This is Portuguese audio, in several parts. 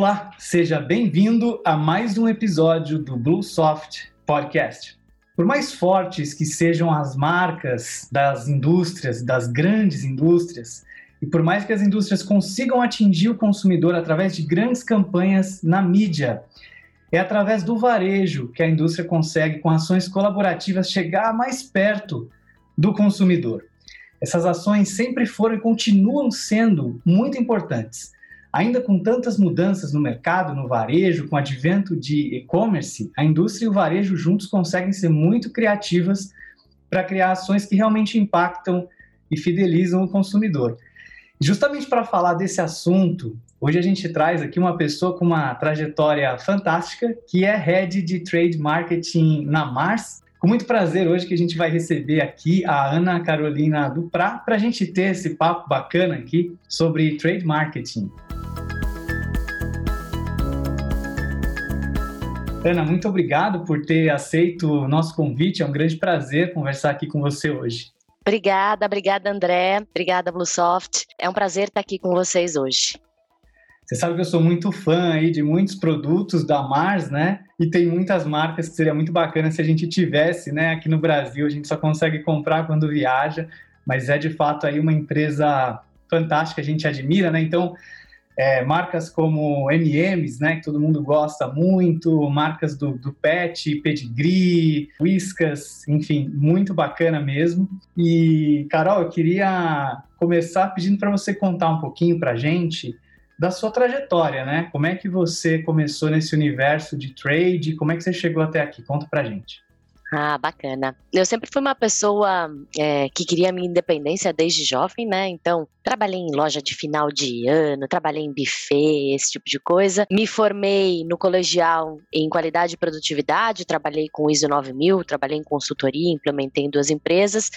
Olá, seja bem-vindo a mais um episódio do Bluesoft Podcast. Por mais fortes que sejam as marcas das indústrias, das grandes indústrias, e por mais que as indústrias consigam atingir o consumidor através de grandes campanhas na mídia, é através do varejo que a indústria consegue, com ações colaborativas, chegar mais perto do consumidor. Essas ações sempre foram e continuam sendo muito importantes. Ainda com tantas mudanças no mercado, no varejo, com o advento de e-commerce, a indústria e o varejo juntos conseguem ser muito criativas para criar ações que realmente impactam e fidelizam o consumidor. Justamente para falar desse assunto, hoje a gente traz aqui uma pessoa com uma trajetória fantástica, que é Head de Trade Marketing na Mars. Com muito prazer hoje que a gente vai receber aqui a Ana Carolina Duprá para a gente ter esse papo bacana aqui sobre Trade Marketing. Ana, muito obrigado por ter aceito o nosso convite. É um grande prazer conversar aqui com você hoje. Obrigada, obrigada André, obrigada Bluesoft. É um prazer estar aqui com vocês hoje. Você sabe que eu sou muito fã aí de muitos produtos da Mars, né? E tem muitas marcas que seria muito bacana se a gente tivesse, né? Aqui no Brasil a gente só consegue comprar quando viaja, mas é de fato aí uma empresa fantástica, a gente admira, né? Então, é, marcas como M&M's, né, que todo mundo gosta muito, marcas do, do Pet, Pedigree, Whiskas, enfim, muito bacana mesmo. E, Carol, eu queria começar pedindo para você contar um pouquinho para a gente da sua trajetória, né? Como é que você começou nesse universo de trade? Como é que você chegou até aqui? Conta para a gente. Ah, bacana. Eu sempre fui uma pessoa é, que queria minha independência desde jovem, né? Então, trabalhei em loja de final de ano, trabalhei em buffet, esse tipo de coisa. Me formei no colegial em qualidade e produtividade, trabalhei com ISO 9000, trabalhei em consultoria, implementei em duas empresas.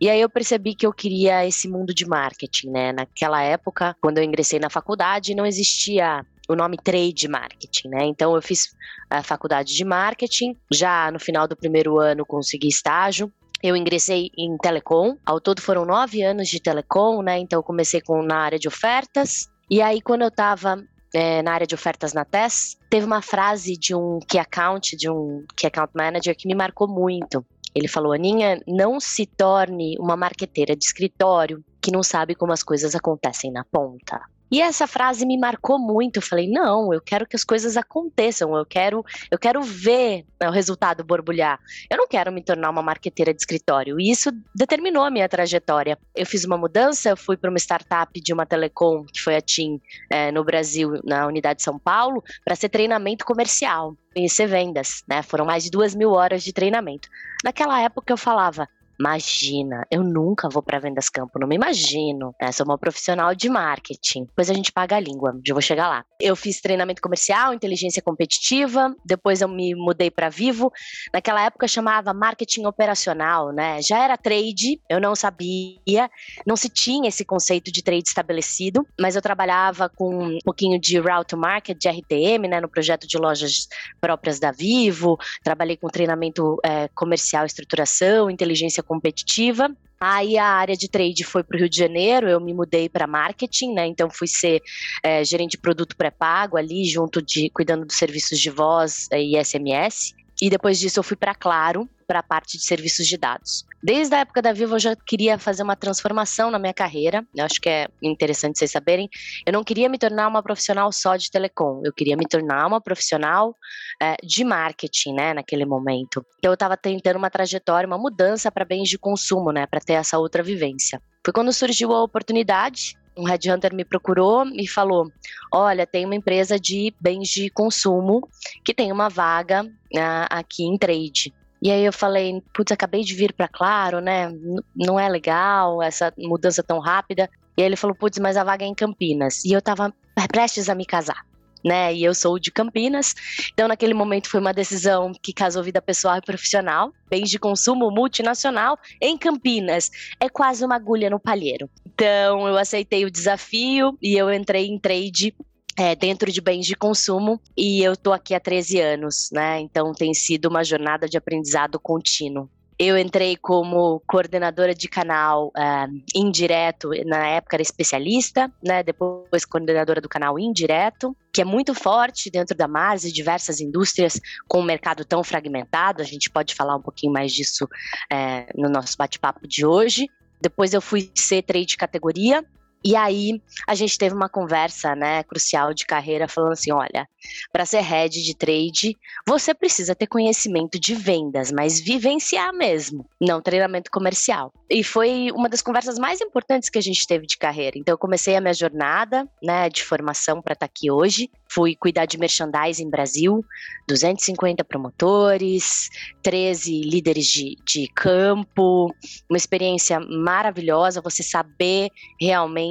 E aí eu percebi que eu queria esse mundo de marketing, né? Naquela época, quando eu ingressei na faculdade, não existia o nome trade marketing, né? Então eu fiz a faculdade de marketing, já no final do primeiro ano consegui estágio. Eu ingressei em telecom, ao todo foram nove anos de telecom, né? Então eu comecei com, na área de ofertas. E aí, quando eu estava é, na área de ofertas na TES, teve uma frase de um key account, de um key account manager que me marcou muito. Ele falou: Aninha, não se torne uma marqueteira de escritório que não sabe como as coisas acontecem na ponta. E essa frase me marcou muito. Eu falei: "Não, eu quero que as coisas aconteçam. Eu quero, eu quero ver né, o resultado borbulhar. Eu não quero me tornar uma marqueteira de escritório". E isso determinou a minha trajetória. Eu fiz uma mudança, eu fui para uma startup de uma telecom, que foi a TIM, é, no Brasil, na unidade de São Paulo, para ser treinamento comercial conhecer vendas, né? Foram mais de duas mil horas de treinamento. Naquela época eu falava, Imagina, eu nunca vou para vendas campo, não me imagino. Né? Sou uma profissional de marketing. Depois a gente paga a língua, já vou chegar lá. Eu fiz treinamento comercial, inteligência competitiva, depois eu me mudei para Vivo. Naquela época chamava marketing operacional, né? Já era trade, eu não sabia, não se tinha esse conceito de trade estabelecido, mas eu trabalhava com um pouquinho de route to market, de RTM, né, no projeto de lojas próprias da Vivo. Trabalhei com treinamento é, comercial, estruturação, inteligência competitiva. Aí a área de trade foi para o Rio de Janeiro, eu me mudei para marketing, né? Então fui ser é, gerente de produto pré-pago ali, junto de cuidando dos serviços de voz e SMS. E depois disso eu fui para Claro, para a parte de serviços de dados. Desde a época da Vivo eu já queria fazer uma transformação na minha carreira. Eu acho que é interessante vocês saberem. Eu não queria me tornar uma profissional só de telecom. Eu queria me tornar uma profissional é, de marketing, né, naquele momento. Então eu estava tentando uma trajetória, uma mudança para bens de consumo, né, para ter essa outra vivência. Foi quando surgiu a oportunidade um headhunter me procurou e falou: Olha, tem uma empresa de bens de consumo que tem uma vaga uh, aqui em trade. E aí eu falei, putz, acabei de vir para Claro, né? não é legal essa mudança tão rápida. E aí ele falou, putz, mas a vaga é em Campinas. E eu tava prestes a me casar né? E eu sou de Campinas. Então, naquele momento, foi uma decisão que casou vida pessoal e profissional. Bens de consumo multinacional em Campinas. É quase uma agulha no palheiro. Então, eu aceitei o desafio e eu entrei em trade é, dentro de bens de consumo e eu tô aqui há 13 anos, né? Então tem sido uma jornada de aprendizado contínuo. Eu entrei como coordenadora de canal uh, indireto, na época era especialista, né? Depois coordenadora do canal indireto, que é muito forte dentro da Mars e diversas indústrias com um mercado tão fragmentado. A gente pode falar um pouquinho mais disso é, no nosso bate-papo de hoje. Depois eu fui ser trade categoria, e aí a gente teve uma conversa, né, crucial de carreira, falando assim, olha, para ser head de trade, você precisa ter conhecimento de vendas, mas vivenciar mesmo, não treinamento comercial. E foi uma das conversas mais importantes que a gente teve de carreira. Então eu comecei a minha jornada, né, de formação para estar tá aqui hoje. Fui cuidar de merchandising Brasil, 250 promotores, 13 líderes de, de campo, uma experiência maravilhosa, você saber realmente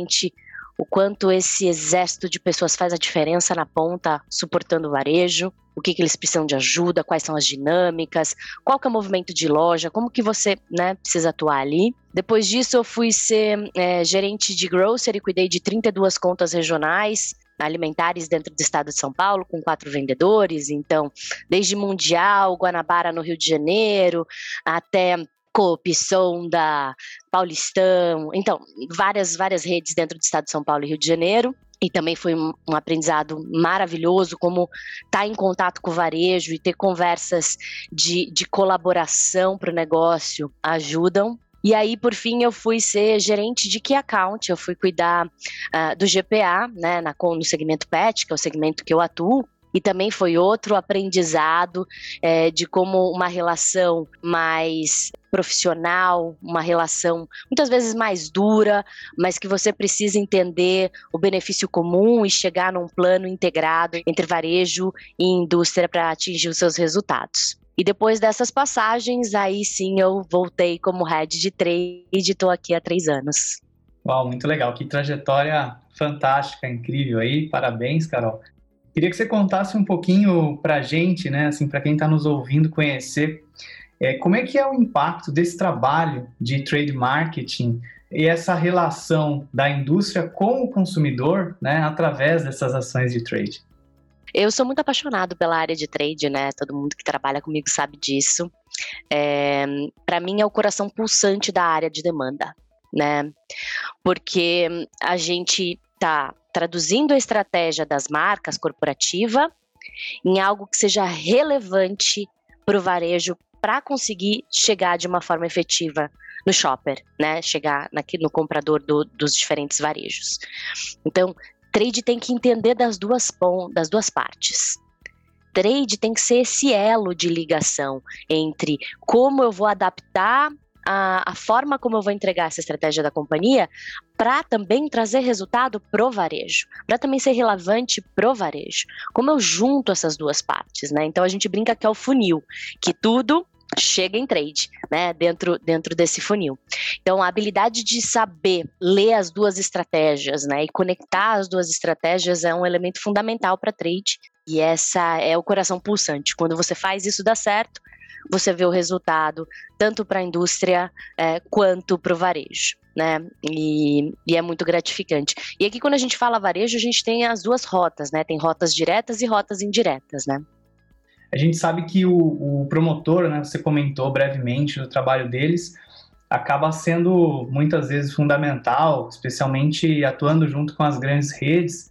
o quanto esse exército de pessoas faz a diferença na ponta, suportando o varejo, o que, que eles precisam de ajuda, quais são as dinâmicas, qual que é o movimento de loja, como que você né, precisa atuar ali. Depois disso, eu fui ser é, gerente de grocery, cuidei de 32 contas regionais, alimentares dentro do estado de São Paulo, com quatro vendedores. Então, desde Mundial, Guanabara no Rio de Janeiro, até Coop, Sonda, Paulistão, então, várias, várias redes dentro do estado de São Paulo e Rio de Janeiro. E também foi um, um aprendizado maravilhoso, como estar tá em contato com o varejo e ter conversas de, de colaboração para o negócio ajudam. E aí, por fim, eu fui ser gerente de Key Account, eu fui cuidar uh, do GPA, né, na, no segmento PET, que é o segmento que eu atuo, e também foi outro aprendizado é, de como uma relação mais profissional, uma relação muitas vezes mais dura, mas que você precisa entender o benefício comum e chegar num plano integrado entre varejo e indústria para atingir os seus resultados. E depois dessas passagens, aí sim eu voltei como head de trade e estou aqui há três anos. Uau, muito legal. Que trajetória fantástica, incrível aí. Parabéns, Carol. Queria que você contasse um pouquinho para a gente, né, assim, para quem está nos ouvindo conhecer, é, como é que é o impacto desse trabalho de trade marketing e essa relação da indústria com o consumidor, né, através dessas ações de trade? Eu sou muito apaixonado pela área de trade, né? Todo mundo que trabalha comigo sabe disso. É, para mim é o coração pulsante da área de demanda, né? Porque a gente tá traduzindo a estratégia das marcas corporativa em algo que seja relevante para o varejo para conseguir chegar de uma forma efetiva no shopper, né? Chegar aqui no comprador do, dos diferentes varejos. Então, trade tem que entender das duas, das duas partes. Trade tem que ser esse elo de ligação entre como eu vou adaptar a, a forma como eu vou entregar essa estratégia da companhia para também trazer resultado pro varejo, para também ser relevante pro varejo. Como eu junto essas duas partes, né? Então a gente brinca que é o funil, que tudo chega em trade, né, dentro, dentro desse funil. Então, a habilidade de saber ler as duas estratégias, né, e conectar as duas estratégias é um elemento fundamental para trade. E essa é o coração pulsante. Quando você faz isso dá certo, você vê o resultado tanto para a indústria é, quanto para o varejo. Né? E, e, é muito gratificante. E aqui, quando a gente fala varejo, a gente tem as duas rotas, né? Tem rotas diretas e rotas indiretas, né? A gente sabe que o, o promotor, né? Você comentou brevemente do trabalho deles, acaba sendo muitas vezes fundamental, especialmente atuando junto com as grandes redes,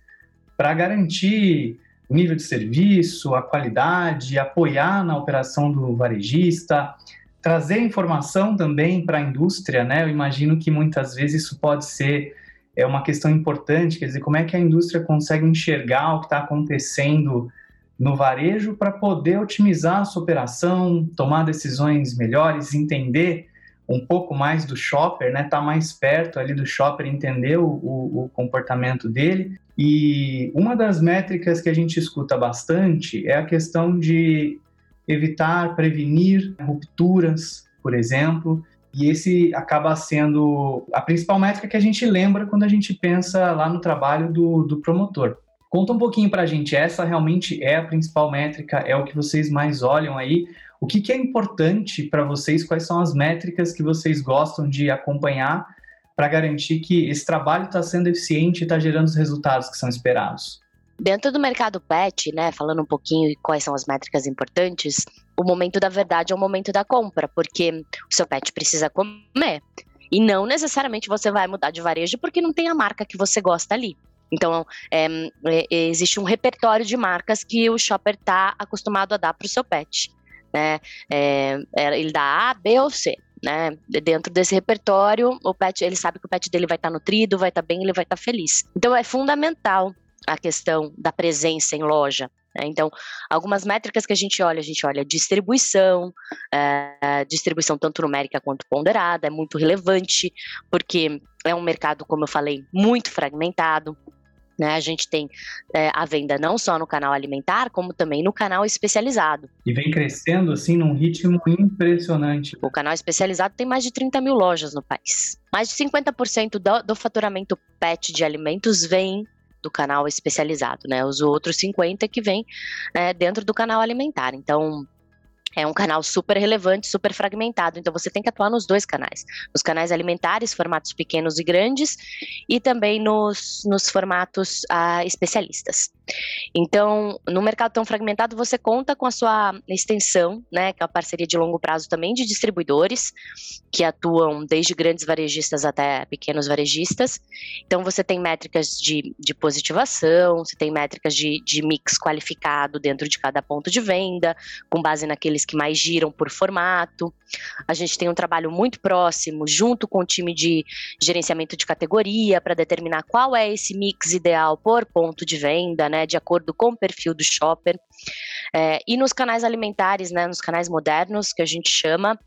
para garantir o nível de serviço, a qualidade, apoiar na operação do varejista, trazer informação também para a indústria, né? Eu imagino que muitas vezes isso pode ser é uma questão importante, quer dizer, como é que a indústria consegue enxergar o que está acontecendo no varejo para poder otimizar a sua operação, tomar decisões melhores, entender um pouco mais do shopper, né? Tá mais perto ali do shopper, entender o, o, o, comportamento dele. E uma das métricas que a gente escuta bastante é a questão de evitar, prevenir rupturas, por exemplo. E esse acaba sendo a principal métrica que a gente lembra quando a gente pensa lá no trabalho do, do promotor. Conta um pouquinho para a gente, essa realmente é a principal métrica, é o que vocês mais olham aí, o que, que é importante para vocês? Quais são as métricas que vocês gostam de acompanhar para garantir que esse trabalho está sendo eficiente e está gerando os resultados que são esperados? Dentro do mercado pet, né, falando um pouquinho quais são as métricas importantes, o momento da verdade é o momento da compra, porque o seu pet precisa comer. E não necessariamente você vai mudar de varejo porque não tem a marca que você gosta ali. Então, é, é, existe um repertório de marcas que o shopper está acostumado a dar para o seu pet. Né? É, é, ele dá A, B ou C. Né? Dentro desse repertório, o pet, ele sabe que o pet dele vai estar tá nutrido, vai estar tá bem, ele vai estar tá feliz. Então, é fundamental a questão da presença em loja. Né? Então, algumas métricas que a gente olha, a gente olha distribuição, é, distribuição tanto numérica quanto ponderada, é muito relevante, porque é um mercado, como eu falei, muito fragmentado. Né, a gente tem é, a venda não só no canal alimentar, como também no canal especializado. E vem crescendo assim num ritmo impressionante. O canal especializado tem mais de 30 mil lojas no país. Mais de 50% do, do faturamento PET de alimentos vem do canal especializado, né? Os outros 50 que vem é, dentro do canal alimentar. Então, é um canal super relevante, super fragmentado, então você tem que atuar nos dois canais. Nos canais alimentares, formatos pequenos e grandes, e também nos, nos formatos ah, especialistas. Então, no mercado tão fragmentado, você conta com a sua extensão, né, que é uma parceria de longo prazo também de distribuidores, que atuam desde grandes varejistas até pequenos varejistas. Então, você tem métricas de, de positivação, você tem métricas de, de mix qualificado dentro de cada ponto de venda, com base naqueles que mais giram por formato. A gente tem um trabalho muito próximo, junto com o time de gerenciamento de categoria, para determinar qual é esse mix ideal por ponto de venda, né, de acordo com o perfil do shopper. É, e nos canais alimentares, né, nos canais modernos, que a gente chama,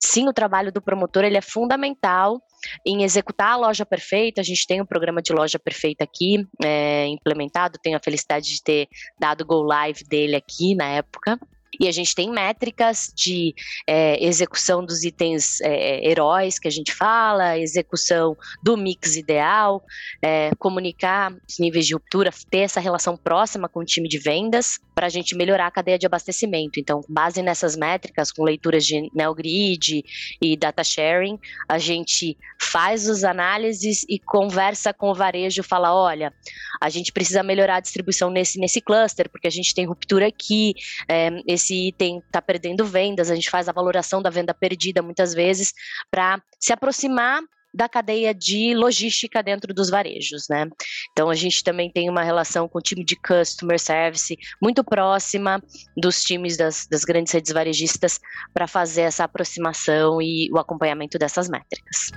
sim, o trabalho do promotor ele é fundamental em executar a loja perfeita. A gente tem um programa de loja perfeita aqui é, implementado, tenho a felicidade de ter dado go live dele aqui na época. E a gente tem métricas de é, execução dos itens é, heróis que a gente fala, execução do mix ideal, é, comunicar os níveis de ruptura, ter essa relação próxima com o time de vendas para a gente melhorar a cadeia de abastecimento. Então, base nessas métricas, com leituras de NeoGrid e data sharing, a gente faz as análises e conversa com o varejo, fala, olha, a gente precisa melhorar a distribuição nesse, nesse cluster, porque a gente tem ruptura aqui, é, esse item está perdendo vendas, a gente faz a valoração da venda perdida muitas vezes para se aproximar da cadeia de logística dentro dos varejos, né? Então a gente também tem uma relação com o time de customer service muito próxima dos times das, das grandes redes varejistas para fazer essa aproximação e o acompanhamento dessas métricas.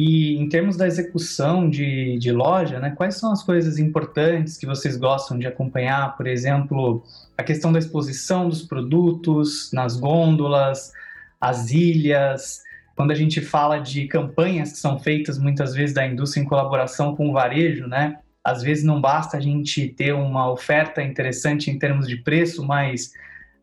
E em termos da execução de, de loja, né, quais são as coisas importantes que vocês gostam de acompanhar? Por exemplo, a questão da exposição dos produtos nas gôndolas, as ilhas. Quando a gente fala de campanhas que são feitas muitas vezes da indústria em colaboração com o varejo, né? Às vezes não basta a gente ter uma oferta interessante em termos de preço, mas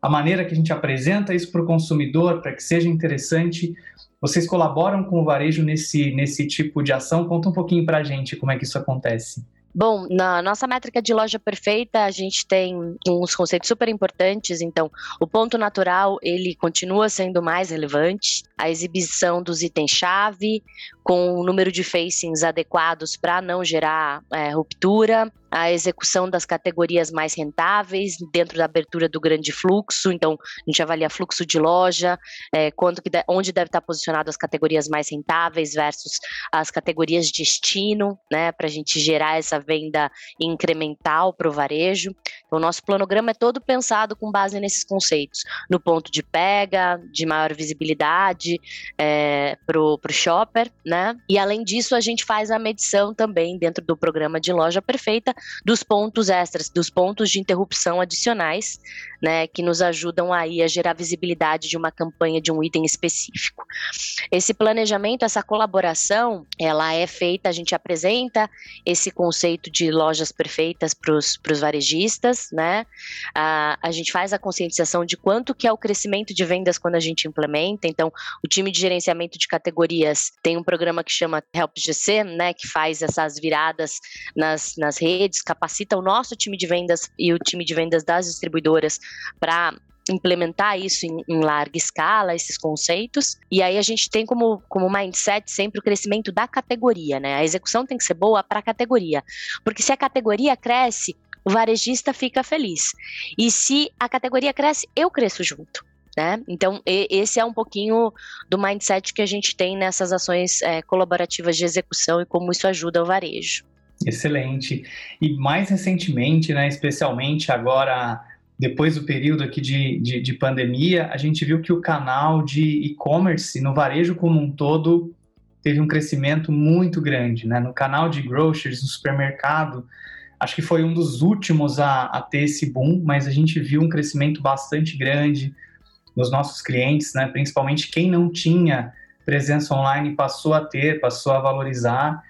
a maneira que a gente apresenta isso para o consumidor, para que seja interessante, vocês colaboram com o varejo nesse, nesse tipo de ação? Conta um pouquinho para a gente como é que isso acontece. Bom, na nossa métrica de loja perfeita, a gente tem uns conceitos super importantes. Então, o ponto natural, ele continua sendo mais relevante. A exibição dos itens-chave, com o número de facings adequados para não gerar é, ruptura a execução das categorias mais rentáveis dentro da abertura do grande fluxo. Então, a gente avalia fluxo de loja, é, quanto que de, onde deve estar posicionado as categorias mais rentáveis versus as categorias de destino, né, para a gente gerar essa venda incremental para o varejo. Então, o nosso planograma é todo pensado com base nesses conceitos, no ponto de pega, de maior visibilidade é, para o shopper, né? E além disso, a gente faz a medição também dentro do programa de loja perfeita dos pontos extras, dos pontos de interrupção adicionais, né, que nos ajudam aí a gerar visibilidade de uma campanha de um item específico. Esse planejamento, essa colaboração, ela é feita, a gente apresenta esse conceito de lojas perfeitas para os varejistas, né? A, a gente faz a conscientização de quanto que é o crescimento de vendas quando a gente implementa. Então, o time de gerenciamento de categorias tem um programa que chama Help GC, né, que faz essas viradas nas, nas redes redes, capacita o nosso time de vendas e o time de vendas das distribuidoras para implementar isso em, em, larga escala, esses conceitos. E aí a gente tem como, como mindset sempre o crescimento da categoria, né? A execução tem que ser boa para a categoria. Porque se a categoria cresce, o varejista fica feliz. E se a categoria cresce, eu cresço junto. Né? Então, esse é um pouquinho do mindset que a gente tem nessas ações é, colaborativas de execução e como isso ajuda o varejo. Excelente. E mais recentemente, né, especialmente agora, depois do período aqui de, de, de pandemia, a gente viu que o canal de e-commerce no varejo como um todo teve um crescimento muito grande. Né? No canal de groceries, no supermercado, acho que foi um dos últimos a, a ter esse boom, mas a gente viu um crescimento bastante grande nos nossos clientes, né? principalmente quem não tinha presença online passou a ter, passou a valorizar.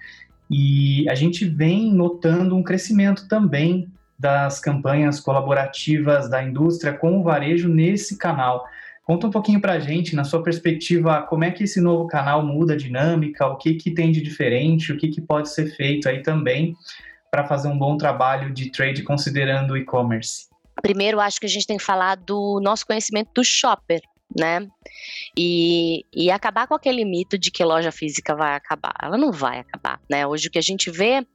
E a gente vem notando um crescimento também das campanhas colaborativas da indústria com o varejo nesse canal. Conta um pouquinho para a gente, na sua perspectiva, como é que esse novo canal muda a dinâmica, o que, que tem de diferente, o que, que pode ser feito aí também para fazer um bom trabalho de trade considerando o e-commerce. Primeiro, acho que a gente tem que falar do nosso conhecimento do shopper, né? E, e acabar com aquele mito de que loja física vai acabar. Ela não vai acabar, né? Hoje o que a gente vê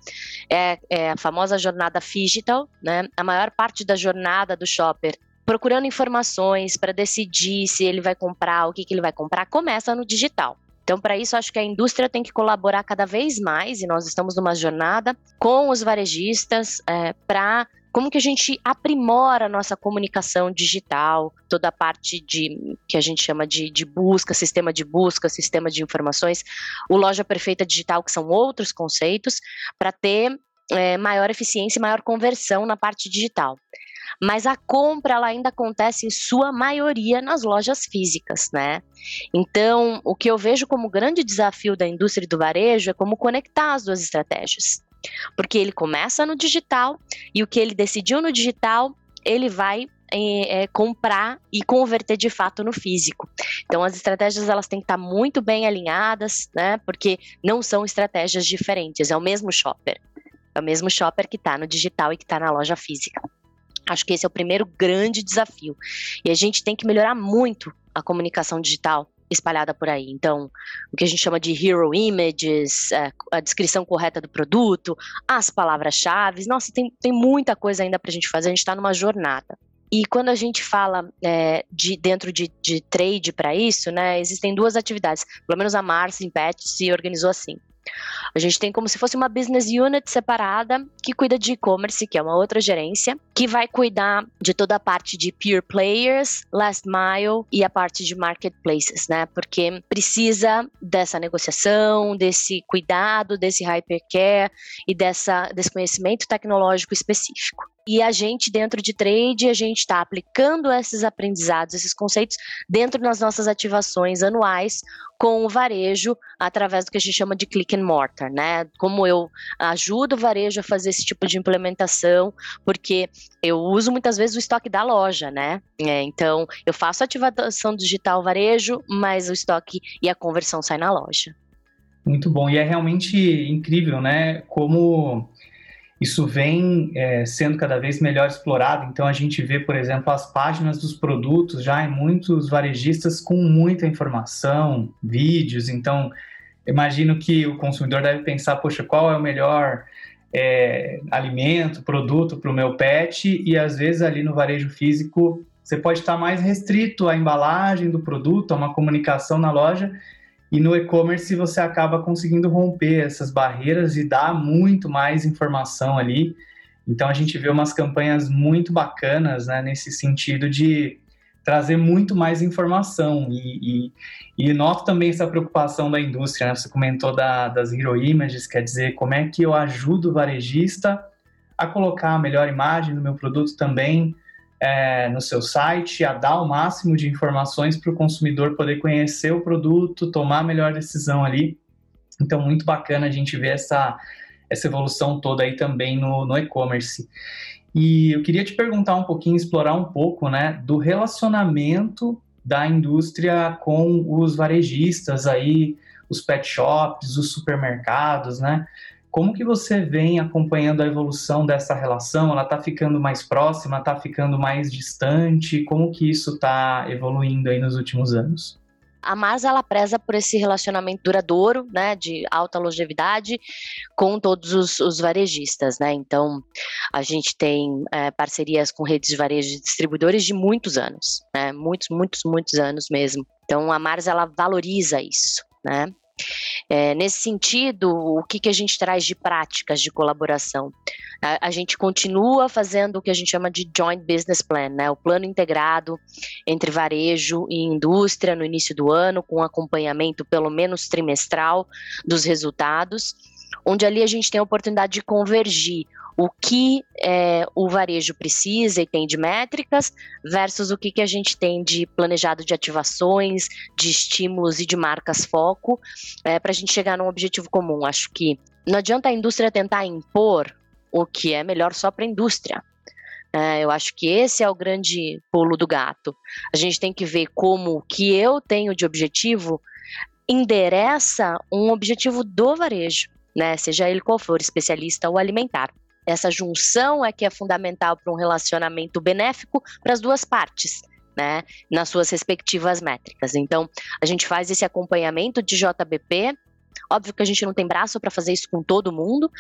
é, é a famosa jornada digital, né? A maior parte da jornada do shopper procurando informações para decidir se ele vai comprar, o que, que ele vai comprar, começa no digital. Então, para isso, acho que a indústria tem que colaborar cada vez mais, e nós estamos numa jornada com os varejistas é, para como que a gente aprimora a nossa comunicação digital, toda a parte de que a gente chama de, de busca, sistema de busca, sistema de informações, o loja perfeita digital, que são outros conceitos, para ter é, maior eficiência e maior conversão na parte digital. Mas a compra ela ainda acontece em sua maioria nas lojas físicas, né? Então, o que eu vejo como grande desafio da indústria do varejo é como conectar as duas estratégias. Porque ele começa no digital e o que ele decidiu no digital, ele vai é, é, comprar e converter de fato no físico. Então as estratégias elas têm que estar muito bem alinhadas, né? Porque não são estratégias diferentes, é o mesmo shopper. É o mesmo shopper que está no digital e que está na loja física. Acho que esse é o primeiro grande desafio. E a gente tem que melhorar muito a comunicação digital espalhada por aí. Então, o que a gente chama de hero images, é, a descrição correta do produto, as palavras-chave. Nossa, tem, tem muita coisa ainda para a gente fazer, a gente está numa jornada. E quando a gente fala é, de dentro de, de trade para isso, né, existem duas atividades. Pelo menos a Mars em Pet se organizou assim. A gente tem como se fosse uma business unit separada que cuida de e-commerce, que é uma outra gerência, que vai cuidar de toda a parte de pure players, last mile e a parte de marketplaces, né? Porque precisa dessa negociação, desse cuidado, desse hypercare e dessa, desse conhecimento tecnológico específico. E a gente, dentro de trade, a gente está aplicando esses aprendizados, esses conceitos, dentro das nossas ativações anuais com o varejo, através do que a gente chama de click and mortar, né? Como eu ajudo o varejo a fazer esse tipo de implementação, porque eu uso muitas vezes o estoque da loja, né? É, então, eu faço ativação digital varejo, mas o estoque e a conversão sai na loja. Muito bom. E é realmente incrível, né? Como isso vem é, sendo cada vez melhor explorado. Então a gente vê, por exemplo, as páginas dos produtos já em muitos varejistas com muita informação, vídeos. Então imagino que o consumidor deve pensar, poxa, qual é o melhor é, alimento, produto para o meu pet? E às vezes ali no varejo físico você pode estar mais restrito à embalagem do produto, a uma comunicação na loja e no e-commerce você acaba conseguindo romper essas barreiras e dar muito mais informação ali. Então a gente vê umas campanhas muito bacanas né, nesse sentido de trazer muito mais informação. E, e, e noto também essa preocupação da indústria. Né? Você comentou da, das Hero Images, quer dizer, como é que eu ajudo o varejista a colocar a melhor imagem do meu produto também é, no seu site, a dar o máximo de informações para o consumidor poder conhecer o produto, tomar a melhor decisão ali. Então, muito bacana a gente ver essa, essa evolução toda aí também no, no e-commerce. E eu queria te perguntar um pouquinho, explorar um pouco, né, do relacionamento da indústria com os varejistas aí, os pet shops, os supermercados, né? Como que você vem acompanhando a evolução dessa relação? Ela está ficando mais próxima, está ficando mais distante? Como que isso está evoluindo aí nos últimos anos? A Mars ela preza por esse relacionamento duradouro, né, de alta longevidade com todos os, os varejistas, né? Então a gente tem é, parcerias com redes de varejo de distribuidores de muitos anos, né? Muitos, muitos, muitos anos mesmo. Então a Mars ela valoriza isso, né? É, nesse sentido, o que, que a gente traz de práticas de colaboração? A, a, gente continua fazendo o que a gente chama de Joint Business Plan, né? o plano integrado entre varejo e indústria no início do ano, com acompanhamento pelo menos trimestral dos resultados, onde ali a gente tem a oportunidade de convergir o que é, o varejo precisa e tem de métricas versus o que, que a gente tem de planejado de ativações, de estímulos e de marcas foco é, para a gente chegar num objetivo comum. Acho que não adianta a indústria tentar impor o que é melhor só para a indústria. É, eu acho que esse é o grande pulo do gato. A gente tem que ver como o que eu tenho de objetivo endereça um objetivo do varejo, né? Seja ele qual for, especialista ou alimentar. Essa junção é que é fundamental para um relacionamento benéfico para as duas partes. Né, nas suas respectivas métricas. Então, a gente faz esse acompanhamento de JBP Óbvio que a gente não tem braço para fazer isso com todo mundo,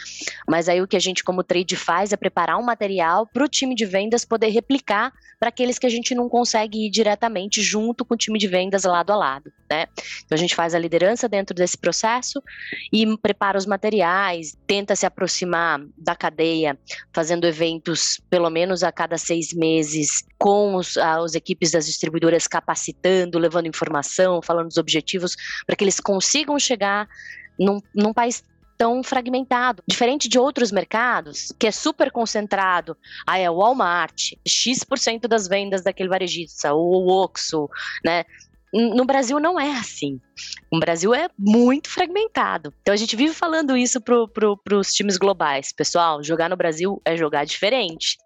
mas aí o que a gente, como trade, faz é preparar um material para o time de vendas poder replicar para aqueles que a gente não consegue ir diretamente junto com o time de vendas lado a lado. Né? Então a gente faz a liderança dentro desse processo e prepara os materiais, tenta se aproximar da cadeia, fazendo eventos pelo menos a cada seis meses com os, as equipes das distribuidoras capacitando, levando informação, falando dos objetivos, para que eles consigam chegar num, num país tão fragmentado. Diferente de outros mercados, que é super concentrado. Aí é o Walmart, X% das vendas daquele varejista, o Oxxo, né? No Brasil não é assim. O Brasil é muito fragmentado. Então a gente vive falando isso para pro, os times globais. Pessoal, jogar no Brasil é jogar diferente.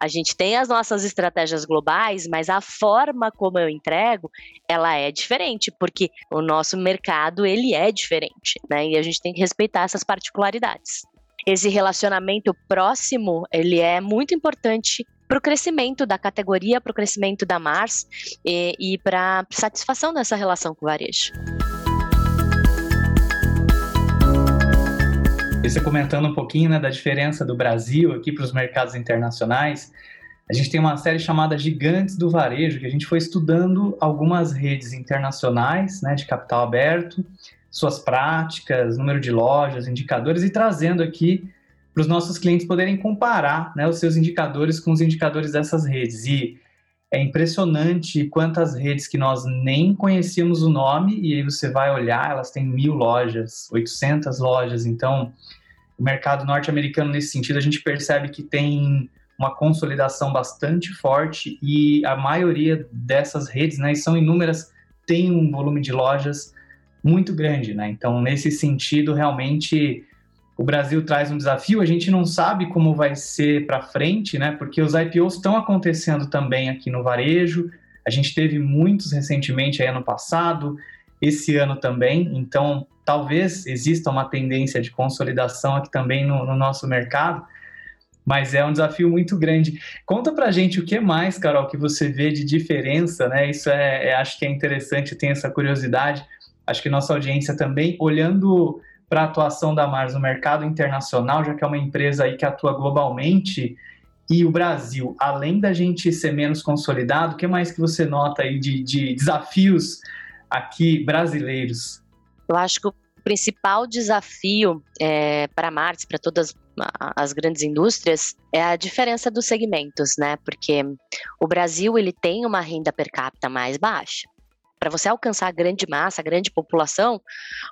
A gente tem as nossas estratégias globais, mas a forma como eu entrego, ela é diferente, porque o nosso mercado, ele é diferente, né? E a gente tem que respeitar essas particularidades. Esse relacionamento próximo, ele é muito importante para o crescimento da categoria, para o crescimento da Mars e, e para satisfação dessa relação com o varejo. Você comentando um pouquinho né, da diferença do Brasil aqui para os mercados internacionais, a gente tem uma série chamada Gigantes do Varejo, que a gente foi estudando algumas redes internacionais né, de capital aberto, suas práticas, número de lojas, indicadores e trazendo aqui para os nossos clientes poderem comparar né, os seus indicadores com os indicadores dessas redes. E é impressionante quantas redes que nós nem conhecíamos o nome e aí você vai olhar, elas têm mil lojas, 800 lojas, então o mercado norte-americano nesse sentido a gente percebe que tem uma consolidação bastante forte e a maioria dessas redes, né, e são inúmeras, tem um volume de lojas muito grande, né? Então, nesse sentido, realmente o Brasil traz um desafio. A gente não sabe como vai ser para frente, né? Porque os IPOs estão acontecendo também aqui no varejo. A gente teve muitos recentemente aí ano passado, esse ano também. Então, talvez exista uma tendência de consolidação aqui também no, no nosso mercado mas é um desafio muito grande. Conta pra gente o que mais, Carol, que você vê de diferença, né? Isso é, é acho que é interessante, tem essa curiosidade. Acho que nossa audiência também, olhando para a atuação da Mars no mercado internacional, já que é uma empresa aí que atua globalmente, e o Brasil, além da gente ser menos consolidado, o que mais que você nota aí de, de desafios aqui brasileiros? Eu acho que o principal desafio é, para a Mars, para todas as grandes indústrias, é a diferença dos segmentos, né? Porque o Brasil ele tem uma renda per capita mais baixa. Para você alcançar a grande massa, a grande população,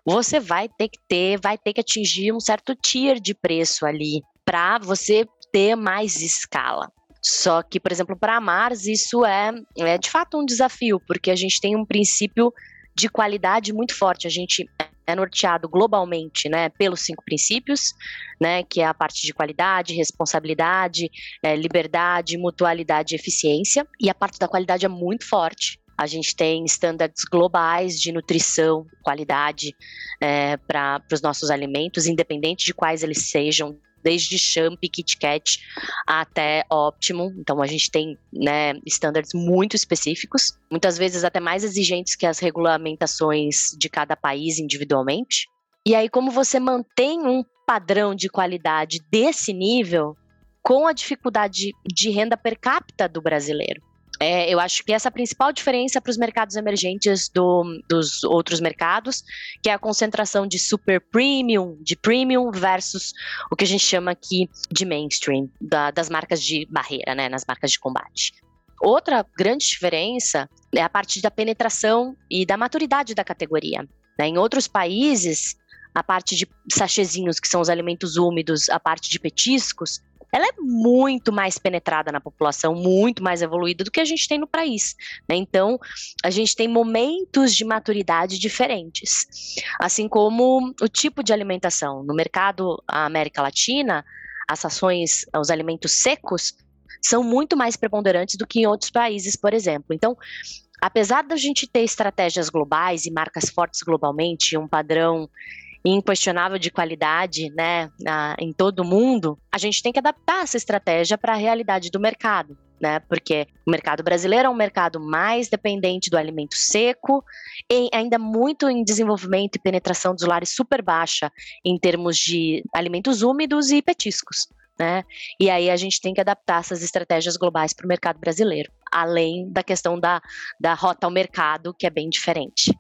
você vai ter que ter, vai ter que atingir um certo tier de preço ali para você ter mais escala. Só que, por exemplo, para a Mars, isso é, é de fato um desafio, porque a gente tem um princípio de qualidade muito forte. A gente é norteado globalmente, né, pelos cinco princípios, né, que é a parte de qualidade, responsabilidade, é, liberdade, mutualidade e eficiência. E a parte da qualidade é muito forte. A gente tem estándares globais de nutrição, qualidade é, para os nossos alimentos, independente de quais eles sejam, desde Champ, KitKat até Optimum. Então a gente tem né, muito específicos, muitas vezes até mais exigentes que as regulamentações de cada país individualmente. E aí, como você mantém um padrão de qualidade desse nível com a dificuldade de renda per capita do brasileiro? É, eu acho que essa é a principal diferença para os mercados emergentes do, dos outros mercados, que é a concentração de super premium, de premium versus o que a gente chama aqui de mainstream, da, das marcas de barreira, né, nas marcas de combate. Outra grande diferença é a parte da penetração e da maturidade da categoria. Né? Em outros países, a parte de sachezinhos, que são os alimentos úmidos, a parte de petiscos, ela é muito mais penetrada na população, muito mais evoluída do que a gente tem no país. Né? Então, a gente tem momentos de maturidade diferentes. Assim como o tipo de alimentação. No mercado América Latina, as ações, os alimentos secos, são muito mais preponderantes do que em outros países, por exemplo. Então, apesar da gente ter estratégias globais e marcas fortes globalmente, um padrão inquestionável de qualidade, né, na, em todo o mundo, a gente tem que adaptar essa estratégia para a realidade do mercado. Né, porque o mercado brasileiro é um mercado mais dependente do alimento seco, e ainda muito em desenvolvimento e penetração dos lares super baixa em termos de alimentos úmidos e petiscos. Né? E aí a gente tem que adaptar essas estratégias globais para o mercado brasileiro, além da questão da, da rota ao mercado, que é bem diferente.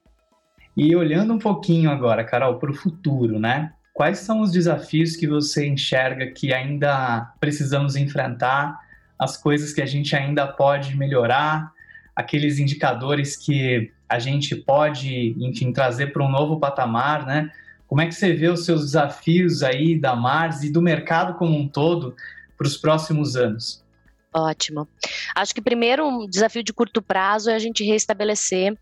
E olhando um pouquinho agora, Carol, para o futuro, né? Quais são os desafios que você enxerga que ainda precisamos enfrentar, as coisas que a gente ainda pode melhorar, aqueles indicadores que a gente pode, enfim, trazer para um novo patamar, né? Como é que você vê os seus desafios aí da Mars e do mercado como um todo para os próximos anos? Ótimo. Acho que primeiro um desafio de curto prazo é a gente restabelecer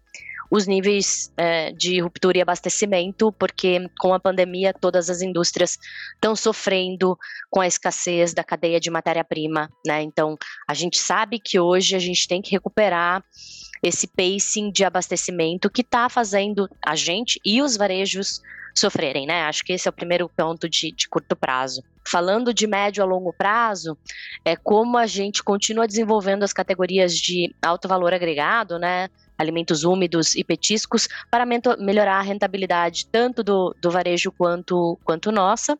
os níveis é, de ruptura e abastecimento, porque com a pandemia todas as indústrias estão sofrendo com a escassez da cadeia de matéria-prima, né? Então a gente sabe que hoje a gente tem que recuperar esse pacing de abastecimento que está fazendo a gente e os varejos sofrerem, né? Acho que esse é o primeiro ponto de, de, curto prazo. Falando de médio a longo prazo, é como a gente continua desenvolvendo as categorias de alto valor agregado, né? Alimentos úmidos e petiscos, para melhorar a rentabilidade tanto do, do varejo quanto, quanto nossa.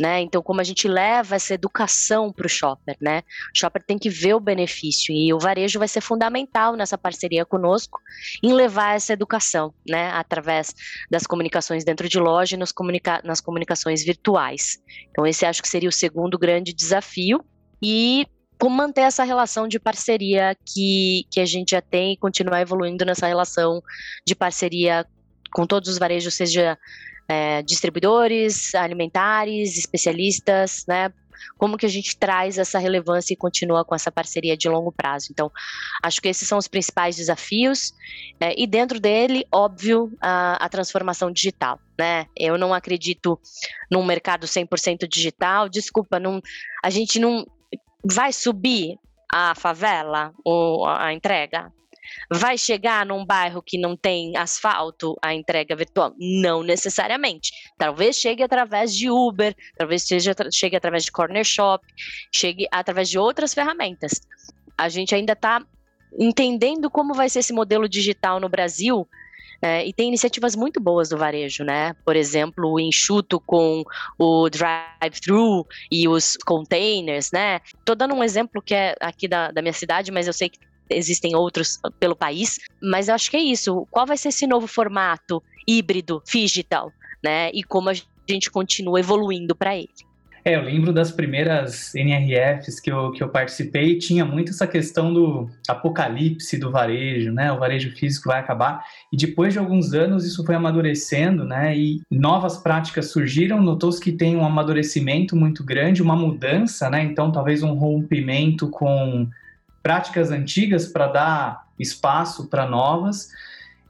Né? Então, como a gente leva essa educação para o shopper, né? O shopper tem que ver o benefício e o varejo vai ser fundamental nessa parceria conosco em levar essa educação, né? Através das comunicações dentro de loja e nos comunica nas comunicações virtuais. Então, esse acho que seria o segundo grande desafio. E como manter essa relação de parceria que, que a gente já tem e continuar evoluindo nessa relação de parceria com todos os varejos, seja é, distribuidores, alimentares, especialistas, né? Como que a gente traz essa relevância e continua com essa parceria de longo prazo? Então, acho que esses são os principais desafios. É, e dentro dele, óbvio, a, a, transformação digital. Né? Eu não acredito num mercado 100% digital. Desculpa, não, a gente não vai subir a favela ou a entrega? Vai chegar num bairro que não tem asfalto a entrega virtual? Não necessariamente. Talvez chegue através de Uber, talvez seja, chegue através de corner shop, chegue através de outras ferramentas. A gente ainda está entendendo como vai ser esse modelo digital no Brasil é, e tem iniciativas muito boas do varejo, né? Por exemplo, o enxuto com o drive-thru e os containers, né? Tô dando um exemplo que é aqui da, da minha cidade, mas eu sei que existem outros pelo país, mas eu acho que é isso. Qual vai ser esse novo formato híbrido, digital, né? E como a gente continua evoluindo para ele. É, eu lembro das primeiras NRFs que eu, que eu participei, tinha muito essa questão do apocalipse do varejo, né? O varejo físico vai acabar. E depois de alguns anos isso foi amadurecendo, né? E novas práticas surgiram, notou-se que tem um amadurecimento muito grande, uma mudança, né? Então talvez um rompimento com práticas antigas para dar espaço para novas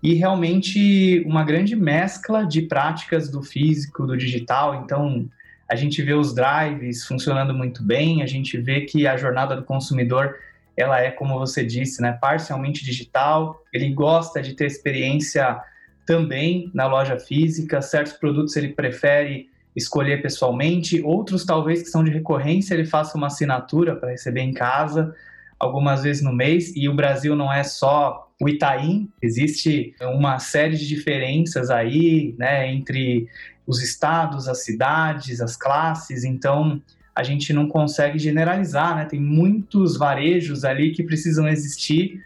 e realmente uma grande mescla de práticas do físico, do digital. Então, a gente vê os drives funcionando muito bem, a gente vê que a jornada do consumidor ela é, como você disse, né, parcialmente digital, ele gosta de ter experiência também na loja física, certos produtos ele prefere escolher pessoalmente, outros talvez que são de recorrência, ele faça uma assinatura para receber em casa algumas vezes no mês, e o Brasil não é só o Itaim, existe uma série de diferenças aí, né, entre os estados, as cidades, as classes, então a gente não consegue generalizar, né? Tem muitos varejos ali que precisam existir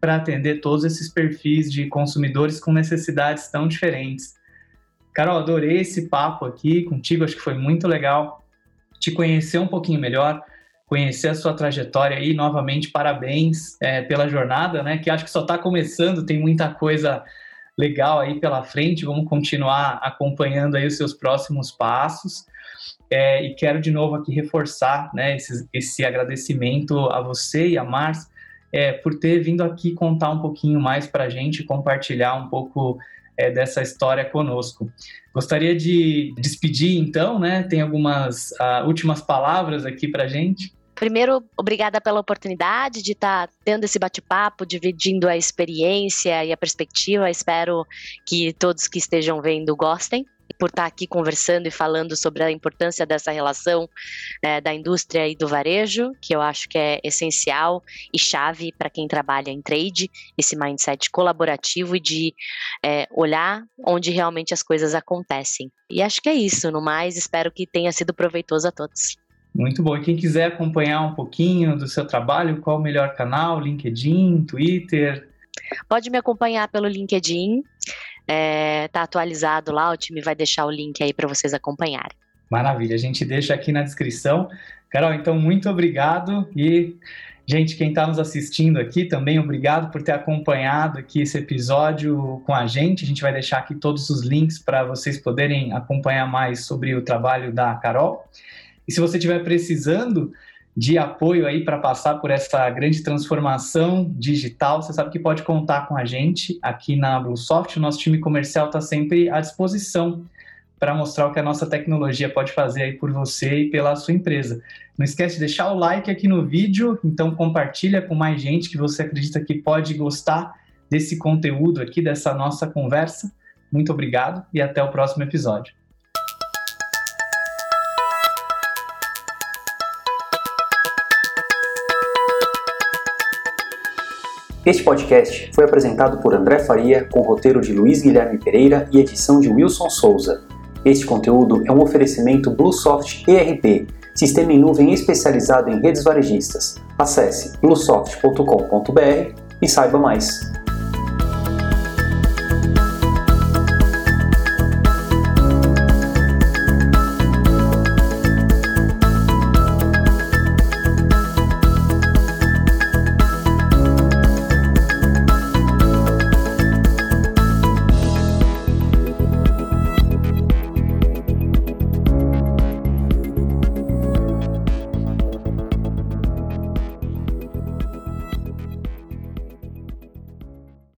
para atender todos esses perfis de consumidores com necessidades tão diferentes. Carol, adorei esse papo aqui contigo, acho que foi muito legal te conhecer um pouquinho melhor, conhecer a sua trajetória aí. Novamente, parabéns é, pela jornada, né? Que acho que só está começando, tem muita coisa legal aí pela frente. Vamos continuar acompanhando aí os seus próximos passos. É, e quero de novo aqui reforçar né, esse, esse agradecimento a você e a Mars é, por ter vindo aqui contar um pouquinho mais para a gente, compartilhar um pouco é, dessa história conosco. Gostaria de despedir, então, né? Tem algumas uh, últimas palavras aqui para a gente? Primeiro, obrigada pela oportunidade de estar tá tendo esse bate-papo, dividindo a experiência e a perspectiva. Espero que todos que estejam vendo gostem por estar aqui conversando e falando sobre a importância dessa relação é, da indústria e do varejo, que eu acho que é essencial e chave para quem trabalha em trade, esse mindset colaborativo e de é, olhar onde realmente as coisas acontecem. E acho que é isso, no mais, espero que tenha sido proveitoso a todos. Muito bom. E quem quiser acompanhar um pouquinho do seu trabalho, qual o melhor canal? LinkedIn, Twitter? Pode me acompanhar pelo LinkedIn. É, tá atualizado lá, o time vai deixar o link aí para vocês acompanharem. Maravilha, a gente deixa aqui na descrição. Carol, então muito obrigado e gente, quem está nos assistindo aqui também obrigado por ter acompanhado aqui esse episódio com a gente. A gente vai deixar aqui todos os links para vocês poderem acompanhar mais sobre o trabalho da Carol. E se você estiver precisando de apoio aí para passar por essa grande transformação digital, você sabe que pode contar com a gente aqui na Bluesoft. O nosso time comercial está sempre à disposição para mostrar o que a nossa tecnologia pode fazer aí por você e pela sua empresa. Não esquece de deixar o like aqui no vídeo, então compartilha com mais gente que você acredita que pode gostar desse conteúdo aqui, dessa nossa conversa. Muito obrigado e até o próximo episódio. Este podcast foi apresentado por André Faria, com roteiro de Luiz Guilherme Pereira e edição de Wilson Souza. Este conteúdo é um oferecimento Bluesoft ERP, sistema em nuvem especializado em redes varejistas. Acesse bluesoft.com.br e saiba mais.